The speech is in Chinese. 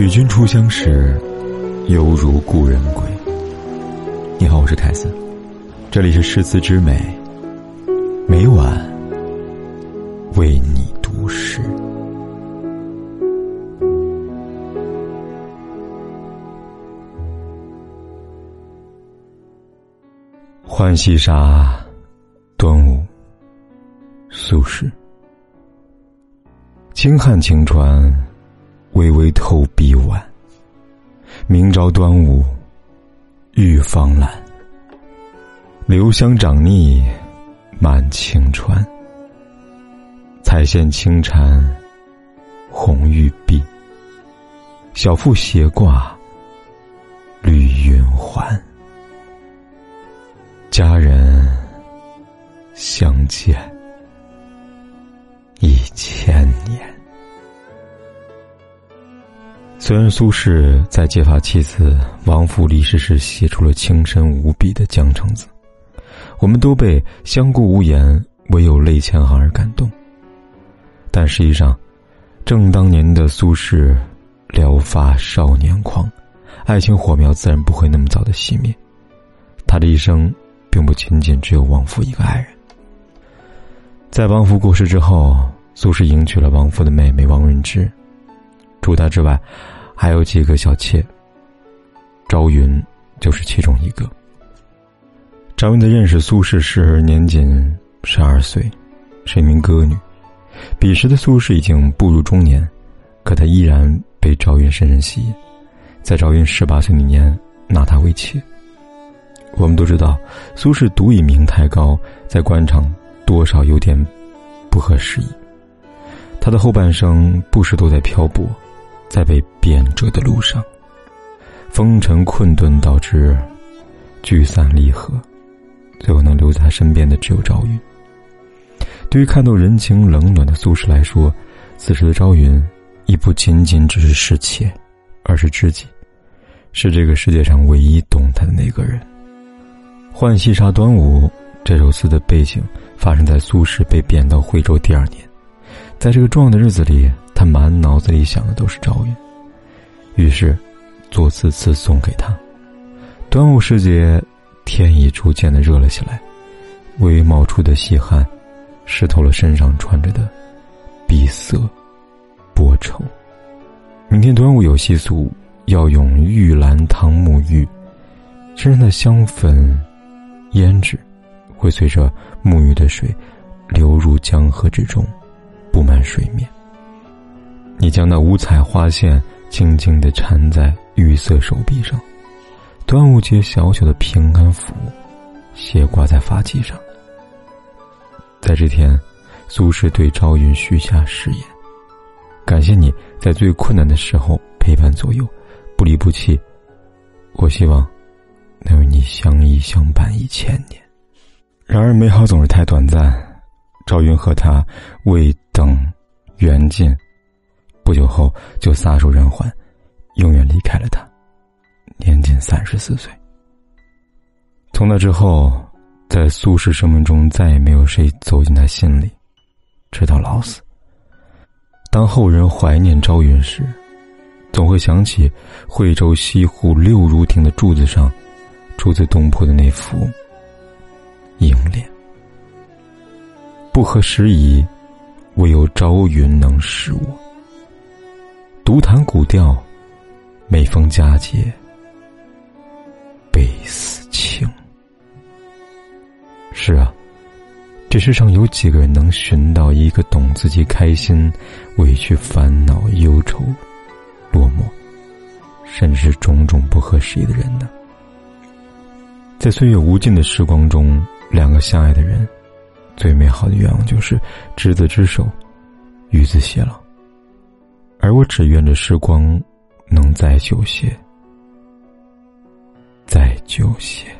与君初相识，犹如故人归。你好，我是凯斯，这里是诗词之美，每晚为你读诗。浣溪沙，端午，苏轼。轻汉晴川，微微透碧晚。明朝端午，玉芳兰。留香长腻，满晴川。彩线轻缠，红玉臂。小腹斜挂，绿云环。佳人相见虽然苏轼在揭发妻子王府离世时写出了情深无比的《江城子》，我们都被“相顾无言，唯有泪千行”而感动。但实际上，正当年的苏轼聊发少年狂，爱情火苗自然不会那么早的熄灭。他的一生。并不仅仅只有王府一个爱人。在王府过世之后，苏轼迎娶了王府的妹妹王润之。除他之外，还有几个小妾。朝云就是其中一个。朝云在认识苏轼时年仅十二岁，是一名歌女。彼时的苏轼已经步入中年，可他依然被朝云深深吸引，在朝云十八岁那年纳她为妾。我们都知道，苏轼独以名太高，在官场多少有点不合时宜。他的后半生不时都在漂泊，在被贬谪的路上，风尘困顿导致聚散离合，最后能留在他身边的只有赵云。对于看透人情冷暖的苏轼来说，此时的赵云已不仅仅只是侍妾，而是知己，是这个世界上唯一懂他的那个人。《浣溪沙·端午》这首词的背景发生在苏轼被贬到惠州第二年，在这个重要的日子里，他满脑子里想的都是赵云，于是作此词送给他。端午时节，天已逐渐的热了起来，微微冒出的细汗，湿透了身上穿着的碧色薄绸。明天端午有习俗，要用玉兰汤沐浴，身上的香粉。胭脂会随着沐浴的水流入江河之中，布满水面。你将那五彩花线静静地缠在玉色手臂上，端午节小小的平安符斜挂在发髻上。在这天，苏轼对朝云许下誓言：感谢你在最困难的时候陪伴左右，不离不弃。我希望。能与你相依相伴一千年，然而美好总是太短暂。赵云和他未等缘尽，不久后就撒手人寰，永远离开了他，年仅三十四岁。从那之后，在苏轼生命中再也没有谁走进他心里，直到老死。当后人怀念朝云时，总会想起惠州西湖六如亭的柱子上。出自东坡的那幅楹联，不合时宜，唯有朝云能识我。弹古调，每逢佳节倍思亲。是啊，这世上有几个人能寻到一个懂自己开心、委屈、烦恼、忧愁、落寞，甚至是种种不合时宜的人呢？在岁月无尽的时光中，两个相爱的人，最美好的愿望就是执子之手，与子偕老。而我只愿这时光能再久些，再久些。